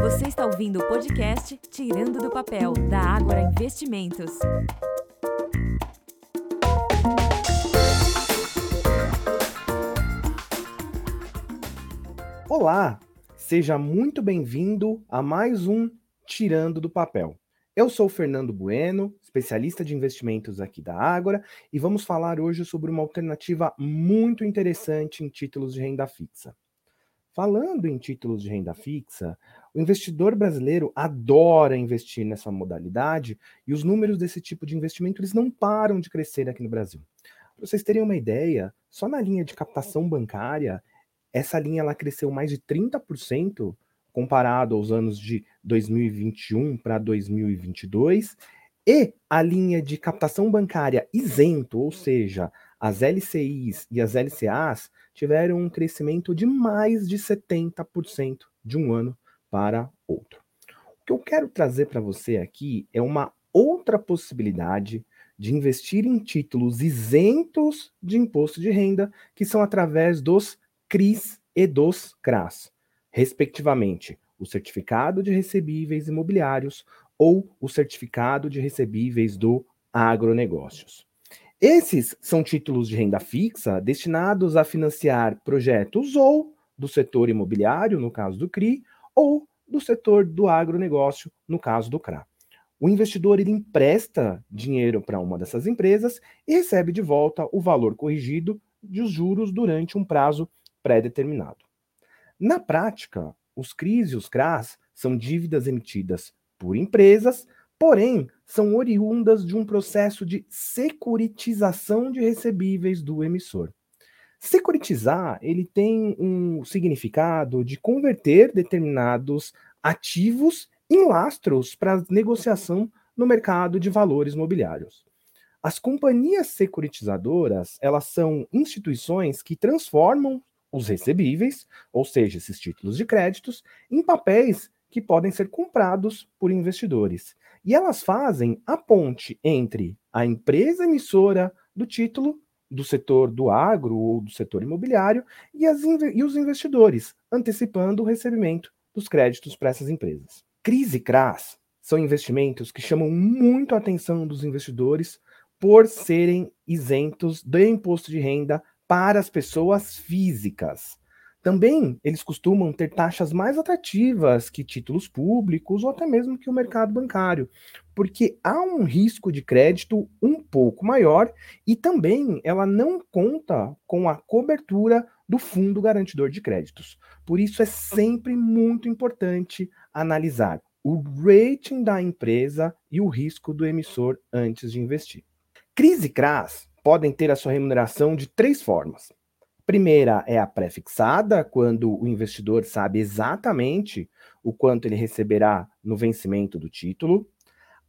Você está ouvindo o podcast Tirando do Papel, da Ágora Investimentos. Olá, seja muito bem-vindo a mais um Tirando do Papel. Eu sou Fernando Bueno, especialista de investimentos aqui da Ágora, e vamos falar hoje sobre uma alternativa muito interessante em títulos de renda fixa. Falando em títulos de renda fixa, o investidor brasileiro adora investir nessa modalidade e os números desse tipo de investimento eles não param de crescer aqui no Brasil. Para vocês terem uma ideia, só na linha de captação bancária, essa linha ela cresceu mais de 30% comparado aos anos de 2021 para 2022, e a linha de captação bancária isento, ou seja, as LCIs e as LCAs, tiveram um crescimento de mais de 70% de um ano para outro. O que eu quero trazer para você aqui é uma outra possibilidade de investir em títulos isentos de imposto de renda, que são através dos CRIs e dos CRAS respectivamente, o certificado de recebíveis imobiliários ou o certificado de recebíveis do agronegócios. Esses são títulos de renda fixa destinados a financiar projetos ou do setor imobiliário, no caso do CRI, ou do setor do agronegócio, no caso do CRA. O investidor ele empresta dinheiro para uma dessas empresas e recebe de volta o valor corrigido dos juros durante um prazo pré-determinado. Na prática, os CRIs e os CRAs são dívidas emitidas por empresas, porém são oriundas de um processo de securitização de recebíveis do emissor. Securitizar, ele tem um significado de converter determinados ativos em lastros para negociação no mercado de valores mobiliários. As companhias securitizadoras, elas são instituições que transformam os recebíveis, ou seja, esses títulos de créditos, em papéis que podem ser comprados por investidores. E elas fazem a ponte entre a empresa emissora do título, do setor do agro ou do setor imobiliário, e, as, e os investidores, antecipando o recebimento dos créditos para essas empresas. Crise CRAS são investimentos que chamam muito a atenção dos investidores por serem isentos do imposto de renda para as pessoas físicas. Também eles costumam ter taxas mais atrativas que títulos públicos ou até mesmo que o mercado bancário, porque há um risco de crédito um pouco maior e também ela não conta com a cobertura do fundo garantidor de créditos. Por isso é sempre muito importante analisar o rating da empresa e o risco do emissor antes de investir. Crise CRAS podem ter a sua remuneração de três formas. Primeira é a pré-fixada, quando o investidor sabe exatamente o quanto ele receberá no vencimento do título.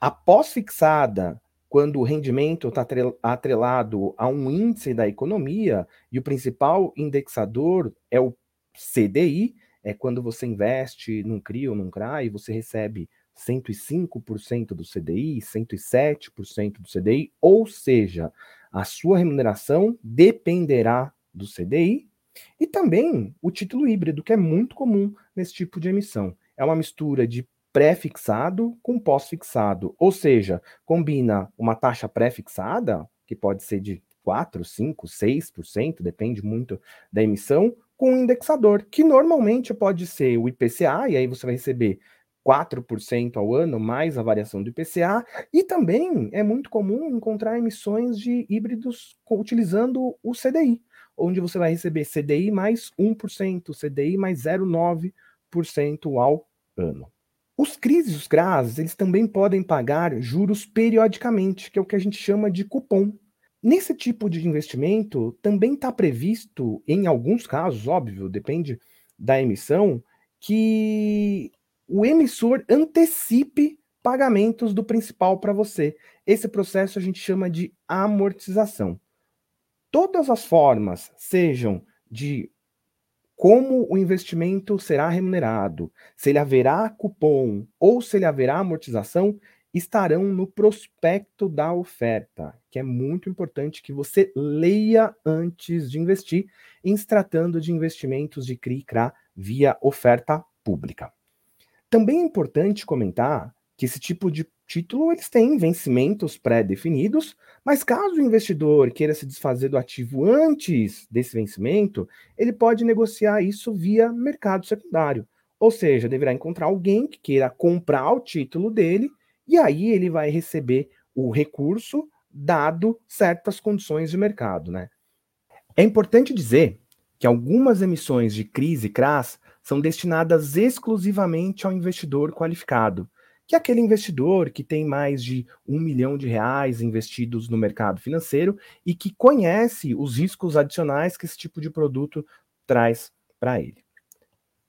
A pós-fixada, quando o rendimento está atrelado a um índice da economia e o principal indexador é o CDI, é quando você investe num CRI ou num CRA e você recebe 105% do CDI, 107% do CDI, ou seja, a sua remuneração dependerá do CDI e também o título híbrido, que é muito comum nesse tipo de emissão. É uma mistura de pré-fixado com pós-fixado, ou seja, combina uma taxa pré-fixada, que pode ser de 4, 5, 6%, depende muito da emissão, com um indexador, que normalmente pode ser o IPCA, e aí você vai receber 4% ao ano, mais a variação do IPCA, e também é muito comum encontrar emissões de híbridos utilizando o CDI, onde você vai receber CDI mais 1%, CDI mais 0,9% ao ano. Os CRIs e os CRAS, eles também podem pagar juros periodicamente, que é o que a gente chama de cupom. Nesse tipo de investimento, também está previsto, em alguns casos, óbvio, depende da emissão, que o emissor antecipe pagamentos do principal para você. Esse processo a gente chama de amortização. Todas as formas, sejam de como o investimento será remunerado, se ele haverá cupom ou se ele haverá amortização, estarão no prospecto da oferta, que é muito importante que você leia antes de investir, em se tratando de investimentos de CRI CRA via oferta pública. Também é importante comentar que esse tipo de título eles têm vencimentos pré-definidos, mas caso o investidor queira se desfazer do ativo antes desse vencimento, ele pode negociar isso via mercado secundário. Ou seja, deverá encontrar alguém que queira comprar o título dele e aí ele vai receber o recurso dado certas condições de mercado, né? É importante dizer que algumas emissões de CRIs e CRAS são destinadas exclusivamente ao investidor qualificado, que é aquele investidor que tem mais de um milhão de reais investidos no mercado financeiro e que conhece os riscos adicionais que esse tipo de produto traz para ele.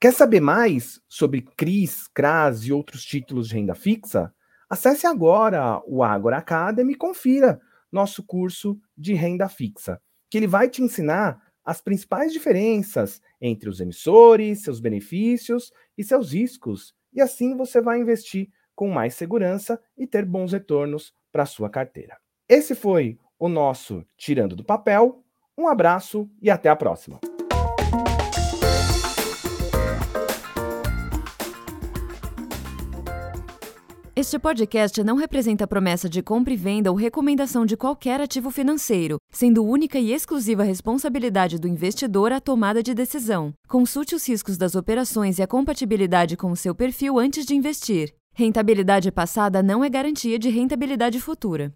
Quer saber mais sobre CRIs, CRAS e outros títulos de renda fixa? Acesse agora o Agora Academy e confira nosso curso de renda fixa, que ele vai te ensinar as principais diferenças entre os emissores, seus benefícios e seus riscos. E assim você vai investir com mais segurança e ter bons retornos para sua carteira. Esse foi o nosso Tirando do Papel. Um abraço e até a próxima. Este podcast não representa promessa de compra e venda ou recomendação de qualquer ativo financeiro, sendo única e exclusiva responsabilidade do investidor a tomada de decisão. Consulte os riscos das operações e a compatibilidade com o seu perfil antes de investir. Rentabilidade passada não é garantia de rentabilidade futura.